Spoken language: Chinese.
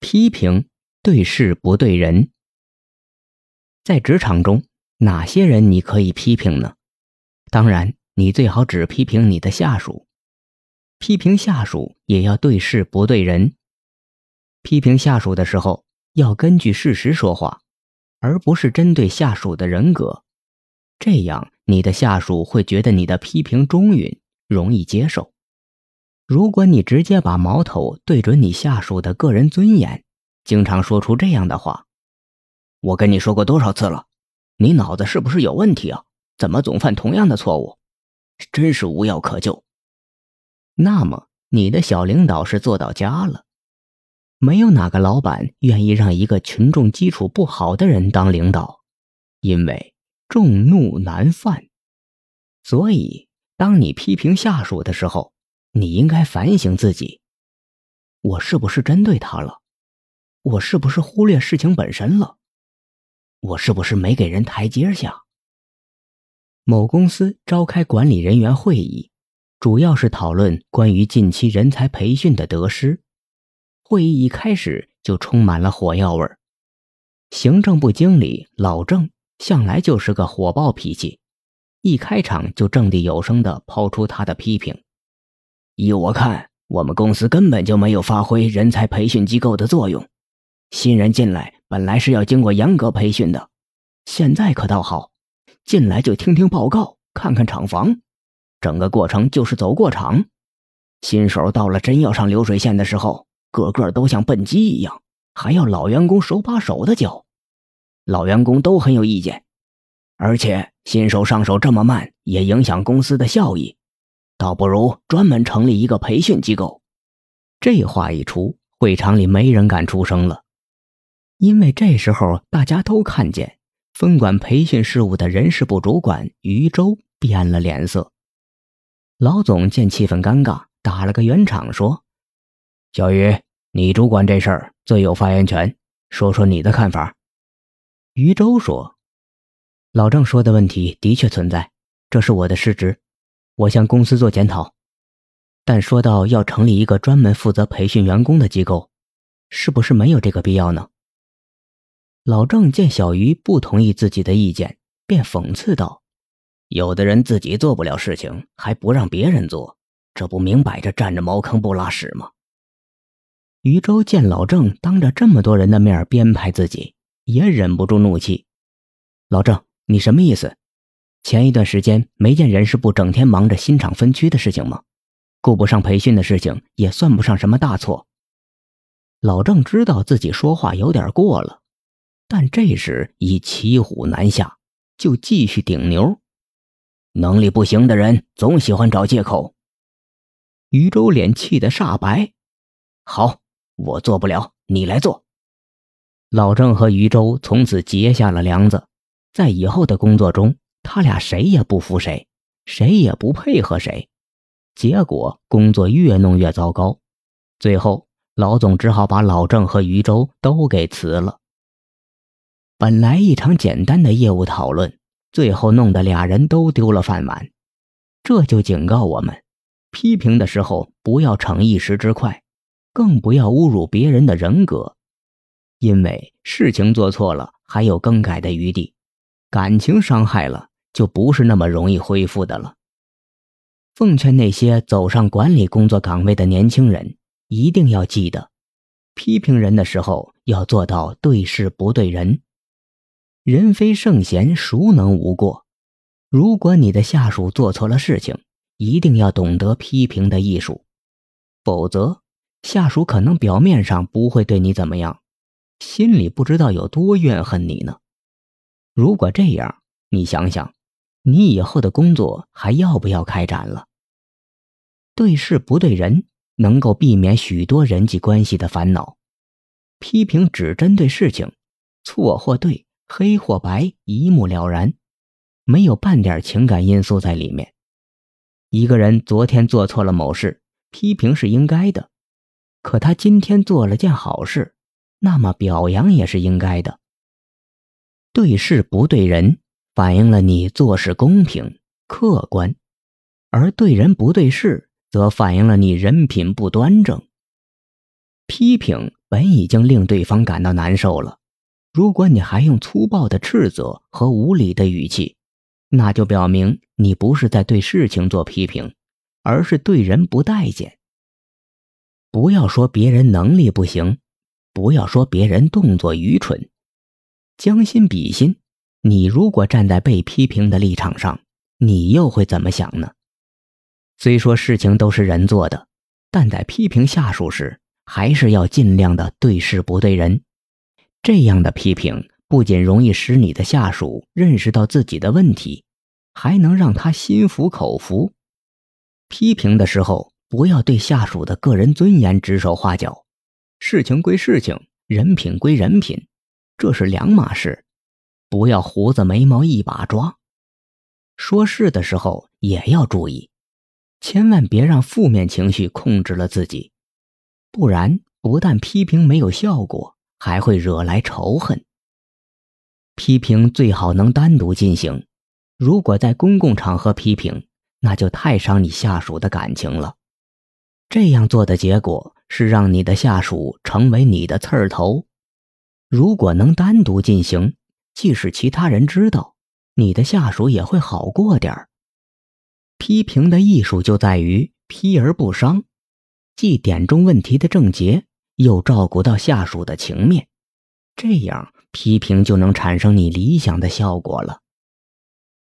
批评对事不对人。在职场中，哪些人你可以批评呢？当然，你最好只批评你的下属。批评下属也要对事不对人。批评下属的时候，要根据事实说话，而不是针对下属的人格。这样，你的下属会觉得你的批评中允，容易接受。如果你直接把矛头对准你下属的个人尊严，经常说出这样的话：“我跟你说过多少次了，你脑子是不是有问题啊？怎么总犯同样的错误？真是无药可救。”那么你的小领导是做到家了。没有哪个老板愿意让一个群众基础不好的人当领导，因为众怒难犯。所以，当你批评下属的时候，你应该反省自己：我是不是针对他了？我是不是忽略事情本身了？我是不是没给人台阶下？某公司召开管理人员会议，主要是讨论关于近期人才培训的得失。会议一开始就充满了火药味儿。行政部经理老郑向来就是个火爆脾气，一开场就掷地有声地抛出他的批评。依我看，我们公司根本就没有发挥人才培训机构的作用。新人进来本来是要经过严格培训的，现在可倒好，进来就听听报告，看看厂房，整个过程就是走过场。新手到了真要上流水线的时候，个个都像笨鸡一样，还要老员工手把手的教。老员工都很有意见，而且新手上手这么慢，也影响公司的效益。倒不如专门成立一个培训机构。这话一出，会场里没人敢出声了，因为这时候大家都看见分管培训事务的人事部主管于周变了脸色。老总见气氛尴尬，打了个圆场说：“小于，你主管这事儿最有发言权，说说你的看法。”于周说：“老郑说的问题的确存在，这是我的失职。”我向公司做检讨，但说到要成立一个专门负责培训员工的机构，是不是没有这个必要呢？老郑见小鱼不同意自己的意见，便讽刺道：“有的人自己做不了事情，还不让别人做，这不明摆着占着茅坑不拉屎吗？”余舟见老郑当着这么多人的面编排自己，也忍不住怒气：“老郑，你什么意思？”前一段时间没见人事部整天忙着新厂分区的事情吗？顾不上培训的事情也算不上什么大错。老郑知道自己说话有点过了，但这时已骑虎难下，就继续顶牛。能力不行的人总喜欢找借口。余周脸气得煞白。好，我做不了，你来做。老郑和余周从此结下了梁子，在以后的工作中。他俩谁也不服谁，谁也不配合谁，结果工作越弄越糟糕。最后，老总只好把老郑和余舟都给辞了。本来一场简单的业务讨论，最后弄得俩人都丢了饭碗。这就警告我们：批评的时候不要逞一时之快，更不要侮辱别人的人格，因为事情做错了还有更改的余地，感情伤害了。就不是那么容易恢复的了。奉劝那些走上管理工作岗位的年轻人，一定要记得，批评人的时候要做到对事不对人。人非圣贤，孰能无过？如果你的下属做错了事情，一定要懂得批评的艺术，否则下属可能表面上不会对你怎么样，心里不知道有多怨恨你呢。如果这样，你想想。你以后的工作还要不要开展了？对事不对人，能够避免许多人际关系的烦恼。批评只针对事情，错或对，黑或白，一目了然，没有半点情感因素在里面。一个人昨天做错了某事，批评是应该的；可他今天做了件好事，那么表扬也是应该的。对事不对人。反映了你做事公平客观，而对人不对事，则反映了你人品不端正。批评本已经令对方感到难受了，如果你还用粗暴的斥责和无理的语气，那就表明你不是在对事情做批评，而是对人不待见。不要说别人能力不行，不要说别人动作愚蠢，将心比心，你如果站在被批评的立场上，你又会怎么想呢？虽说事情都是人做的，但在批评下属时。还是要尽量的对事不对人，这样的批评不仅容易使你的下属认识到自己的问题，还能让他心服口服。批评的时候不要对下属的个人尊严指手画脚，事情归事情，人品归人品，这是两码事，不要胡子眉毛一把抓。说事的时候也要注意，千万别让负面情绪控制了自己。不然，不但批评没有效果，还会惹来仇恨。批评最好能单独进行，如果在公共场合批评，那就太伤你下属的感情了。这样做的结果是让你的下属成为你的刺儿头。如果能单独进行，即使其他人知道，你的下属也会好过点儿。批评的艺术就在于批而不伤。既点中问题的症结，又照顾到下属的情面，这样批评就能产生你理想的效果了。